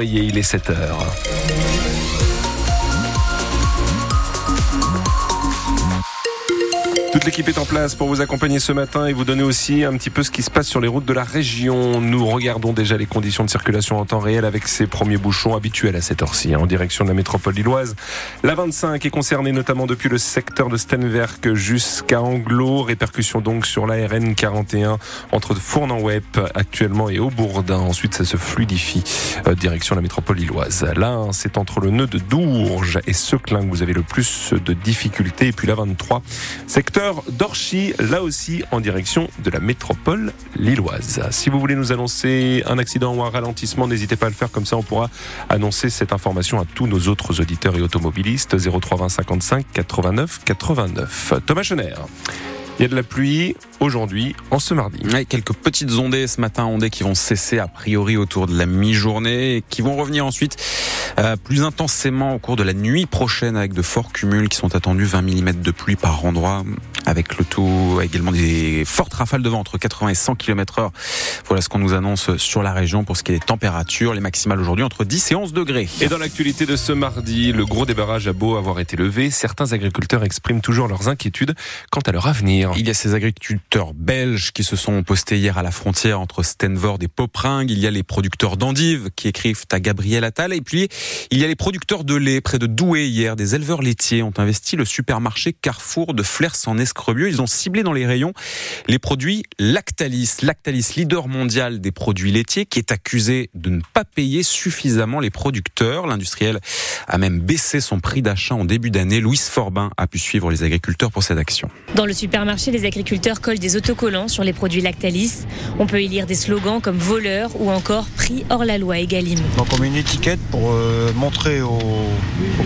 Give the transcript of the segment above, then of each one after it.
Il est 7 heures. L'équipe est en place pour vous accompagner ce matin et vous donner aussi un petit peu ce qui se passe sur les routes de la région. Nous regardons déjà les conditions de circulation en temps réel avec ces premiers bouchons habituels à cette heure-ci, hein, en direction de la métropole lilloise. La 25 est concernée notamment depuis le secteur de Stenwerk jusqu'à Anglo. Répercussion donc sur la RN 41 entre Fournan-Web actuellement et Aubourdin. Ensuite, ça se fluidifie euh, direction la métropole lilloise. Là, c'est entre le nœud de Dourges et Seclin que vous avez le plus de difficultés. Et puis la 23, secteur d'Orchy, là aussi en direction de la métropole lilloise. Si vous voulez nous annoncer un accident ou un ralentissement, n'hésitez pas à le faire, comme ça on pourra annoncer cette information à tous nos autres auditeurs et automobilistes. 03 55 89 89. Thomas Chener. Il y a de la pluie aujourd'hui, en ce mardi. quelques petites ondées ce matin, ondées qui vont cesser a priori autour de la mi-journée et qui vont revenir ensuite euh, plus intensément au cours de la nuit prochaine avec de forts cumuls qui sont attendus 20 mm de pluie par endroit avec le tout également des fortes rafales de vent entre 80 et 100 km heure. Voilà ce qu'on nous annonce sur la région pour ce qui est des températures. Les maximales aujourd'hui entre 10 et 11 degrés. Et dans l'actualité de ce mardi, le gros des barrages a beau avoir été levé, certains agriculteurs expriment toujours leurs inquiétudes quant à leur avenir. Il y a ces agriculteurs belges qui se sont postés hier à la frontière entre Stenvord et Popringue. Il y a les producteurs d'endives qui écrivent à Gabriel Attal. Et puis, il y a les producteurs de lait près de Douai hier. Des éleveurs laitiers ont investi le supermarché Carrefour de Flers en Escrebieux. Ils ont ciblé dans les rayons les produits Lactalis. Lactalis, leader mondial des produits laitiers, qui est accusé de ne pas payer suffisamment les producteurs. L'industriel a même baissé son prix d'achat en début d'année. Louise Forbin a pu suivre les agriculteurs pour cette action. Dans le supermarché, les agriculteurs collent des autocollants sur les produits Lactalis. On peut y lire des slogans comme voleur ou encore prix hors la loi Egalim. Donc on met une étiquette pour euh, montrer aux,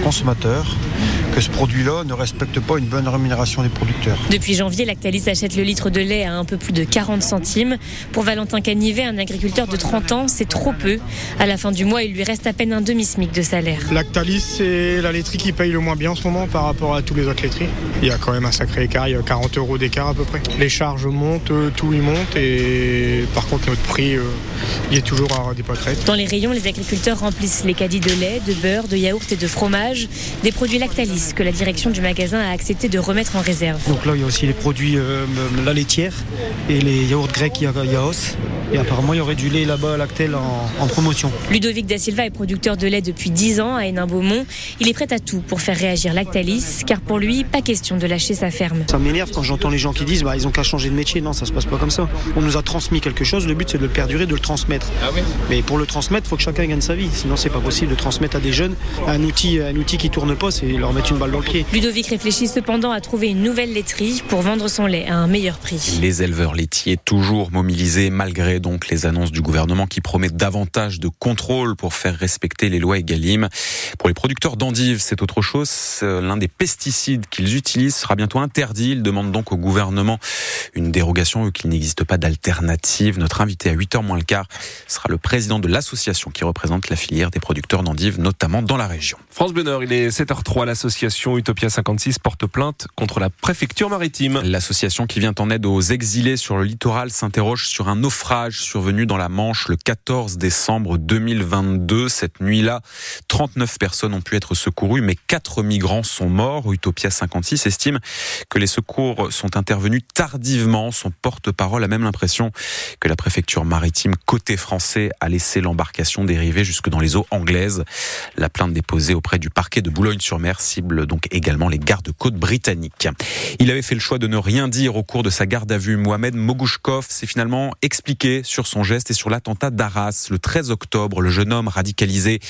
consommateurs que ce produit-là ne respecte pas une bonne rémunération des producteurs. Depuis janvier, Lactalis achète le litre de lait à un peu plus de 40 centimes. Pour Valentin Canivet, un agriculteur de 30 ans, c'est trop peu. À la fin du mois, il lui reste à peine un demi-smic de salaire. Lactalis, c'est la laiterie qui paye le moins bien en ce moment par rapport à tous les autres laiteries. Il y a quand même un sacré écart, il y a 40 euros d'écart à peu près. Les charges montent, tout y monte et par contre notre prix, euh, il est toujours à des retraite. Dans les rayons, les agriculteurs remplissent les caddies de lait, de beurre, de yaourt et de fromage, des produits Lactalis que la direction du magasin a accepté de remettre en réserve. Donc là, il y a aussi les produits euh, la laitière et les yaourts grecs Yaos. Et apparemment, il y aurait du lait là-bas à Lactel en, promotion. Ludovic Da Silva est producteur de lait depuis 10 ans à Hénin-Beaumont. Il est prêt à tout pour faire réagir Lactalis, car pour lui, pas question de lâcher sa ferme. Ça m'énerve quand j'entends les gens qui disent bah, ils ont qu'à changer de métier. Non, ça se passe pas comme ça. On nous a transmis quelque chose, le but c'est de le perdurer, de le transmettre. Ah Mais pour le transmettre, il faut que chacun gagne sa vie. Sinon, c'est pas possible de transmettre à des jeunes un outil, un outil qui tourne pas, c'est leur mettre une balle dans le pied. Ludovic réfléchit cependant à trouver une nouvelle laiterie pour vendre son lait à un meilleur prix. Les éleveurs laitiers toujours mobilisés malgré donc les annonces du gouvernement qui promet davantage de contrôle pour faire respecter les lois Egalim. Pour les producteurs d'endives, c'est autre chose. L'un des pesticides qu'ils utilisent sera bientôt interdit. Ils demandent donc au gouvernement une dérogation vu qu'il n'existe pas d'alternative. Notre invité à 8h moins le quart sera le président de l'association qui représente la filière des producteurs d'endives, notamment dans la région. France Bleu il est 7h03. L'association Utopia 56 porte plainte contre la préfecture maritime. L'association qui vient en aide aux exilés sur le littoral s'interroge sur un naufrage survenu dans la Manche le 14 décembre 2022. Cette nuit-là, 39 personnes ont pu être secourues, mais 4 migrants sont morts. Utopia 56 estime que les secours sont intervenus tardivement. Son porte-parole a même l'impression que la préfecture maritime côté français a laissé l'embarcation dériver jusque dans les eaux anglaises. La plainte déposée auprès du parquet de Boulogne-sur-Mer cible donc également les gardes-côtes britanniques. Il avait fait le choix de ne rien dire au cours de sa garde à vue. Mohamed Mogouchkov s'est finalement expliqué sur son geste et sur l'attentat d'Arras. Le 13 octobre, le jeune homme radicalisé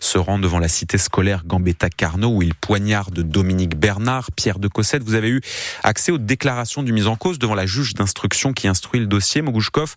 se rend devant la cité scolaire Gambetta-Carnot où il poignarde Dominique Bernard. Pierre de Cossette, vous avez eu accès aux déclarations du mise en cause devant la juge d'instruction qui instruit le dossier. Mogouchkov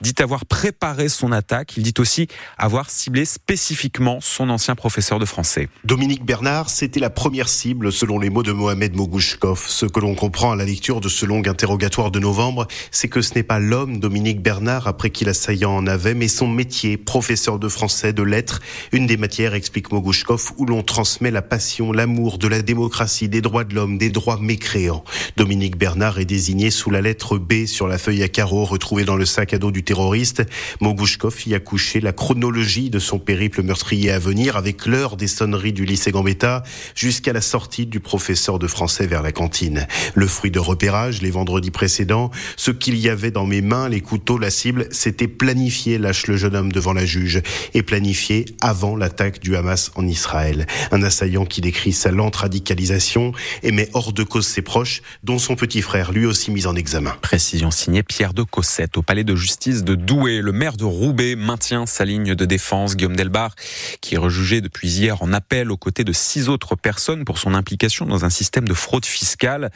dit avoir préparé son attaque. Il dit aussi avoir ciblé spécifiquement son ancien professeur de français. Dominique Bernard, c'était la première première cible selon les mots de Mohamed Mogouchkov. Ce que l'on comprend à la lecture de ce long interrogatoire de novembre, c'est que ce n'est pas l'homme Dominique Bernard après qui l'assaillant en avait, mais son métier, professeur de français, de lettres, une des matières, explique Mogouchkov, où l'on transmet la passion, l'amour de la démocratie, des droits de l'homme, des droits mécréants. Dominique Bernard est désigné sous la lettre B sur la feuille à carreaux retrouvée dans le sac à dos du terroriste. Mogouchkov y a couché la chronologie de son périple meurtrier à venir avec l'heure des sonneries du lycée Gambetta jusqu'à la sortie du professeur de français vers la cantine. Le fruit de repérage les vendredis précédents, ce qu'il y avait dans mes mains, les couteaux, la cible, c'était planifié, lâche le jeune homme devant la juge, et planifié avant l'attaque du Hamas en Israël. Un assaillant qui décrit sa lente radicalisation et met hors de cause ses proches, dont son petit frère, lui aussi mis en examen. Précision signée Pierre de Cossette au palais de justice de Douai. Le maire de Roubaix maintient sa ligne de défense. Guillaume Delbar, qui est rejugé depuis hier en appel aux côtés de six autres personnes pour son implication dans un système de fraude fiscale.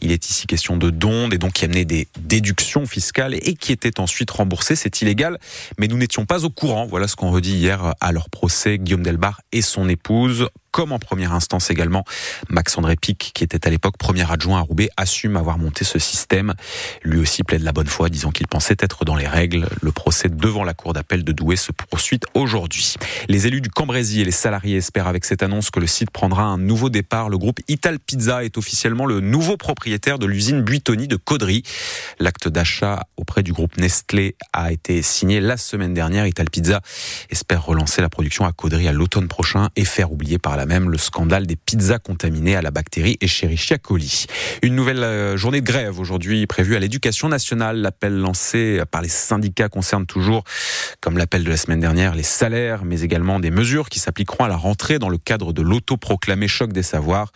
Il est ici question de dons et donc qui amenait des déductions fiscales et qui étaient ensuite remboursées. C'est illégal, mais nous n'étions pas au courant. Voilà ce qu'on redit hier à leur procès. Guillaume Delbar et son épouse comme en première instance également. Max-André Pic, qui était à l'époque premier adjoint à Roubaix, assume avoir monté ce système. Lui aussi plaide la bonne foi, disant qu'il pensait être dans les règles. Le procès devant la cour d'appel de Douai se poursuit aujourd'hui. Les élus du Cambrésis et les salariés espèrent avec cette annonce que le site prendra un nouveau départ. Le groupe Ital Pizza est officiellement le nouveau propriétaire de l'usine Buitoni de Caudry. L'acte d'achat auprès du groupe Nestlé a été signé la semaine dernière. Ital Pizza espère relancer la production à Caudry à l'automne prochain et faire oublier par la même le scandale des pizzas contaminées à la bactérie Escherichia coli. Une nouvelle euh, journée de grève aujourd'hui prévue à l'éducation nationale. L'appel lancé par les syndicats concerne toujours, comme l'appel de la semaine dernière, les salaires, mais également des mesures qui s'appliqueront à la rentrée dans le cadre de l'autoproclamé choc des savoirs.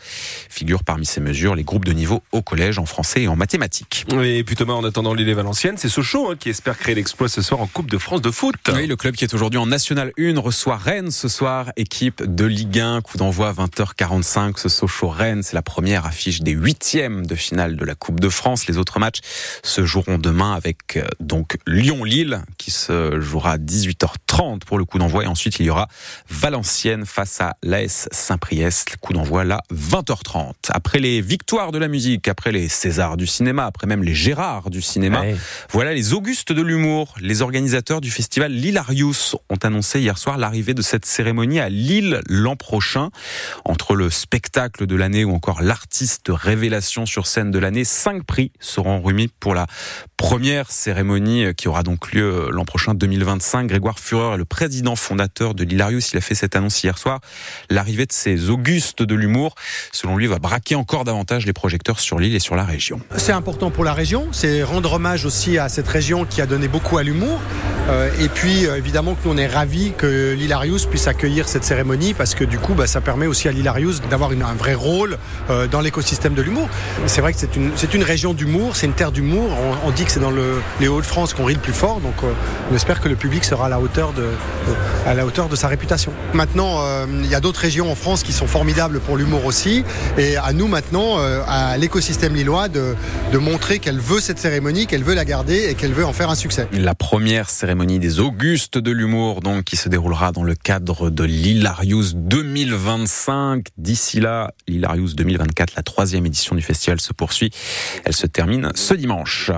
Figurent parmi ces mesures les groupes de niveau au collège en français et en mathématiques. Et puis Thomas, en attendant l'île Valenciennes, c'est Sochaux hein, qui espère créer l'exploit ce soir en Coupe de France de foot. Oui, le club qui est aujourd'hui en National 1 reçoit Rennes ce soir, équipe de Ligue 1 d'envoi 20h45. Ce Sochaux-Rennes, c'est la première affiche des huitièmes de finale de la Coupe de France. Les autres matchs se joueront demain avec euh, donc Lyon-Lille qui se jouera à 18h30 pour le coup d'envoi. Et ensuite, il y aura Valenciennes face à l'AS Saint-Priest. Le coup d'envoi là, 20h30. Après les victoires de la musique, après les Césars du cinéma, après même les Gérards du cinéma, voilà les Augustes de l'humour. Les organisateurs du festival Lilarius ont annoncé hier soir l'arrivée de cette cérémonie à Lille l'an prochain. Entre le spectacle de l'année ou encore l'artiste révélation sur scène de l'année, cinq prix seront remis pour la première cérémonie qui aura donc lieu l'an prochain 2025. Grégoire Fureur est le président fondateur de l'Hilarius. Il a fait cette annonce hier soir. L'arrivée de ces Augustes de l'humour, selon lui, va braquer encore davantage les projecteurs sur l'île et sur la région. C'est important pour la région. C'est rendre hommage aussi à cette région qui a donné beaucoup à l'humour. Euh, et puis, euh, évidemment, que on est ravis que l'Hilarius puisse accueillir cette cérémonie parce que du coup, bah, ça permet aussi à l'Hilarius d'avoir un vrai rôle euh, dans l'écosystème de l'humour. C'est vrai que c'est une, région d'humour, c'est une terre d'humour. On, dit c'est dans le, les Hauts-de-France qu'on rit le plus fort, donc euh, on espère que le public sera à la hauteur de, à la hauteur de sa réputation. Maintenant, euh, il y a d'autres régions en France qui sont formidables pour l'humour aussi, et à nous maintenant, euh, à l'écosystème lillois, de, de montrer qu'elle veut cette cérémonie, qu'elle veut la garder et qu'elle veut en faire un succès. La première cérémonie des Augustes de l'humour, donc, qui se déroulera dans le cadre de l'Hilarius 2025. D'ici là, l'Hilarius 2024, la troisième édition du festival se poursuit. Elle se termine ce dimanche.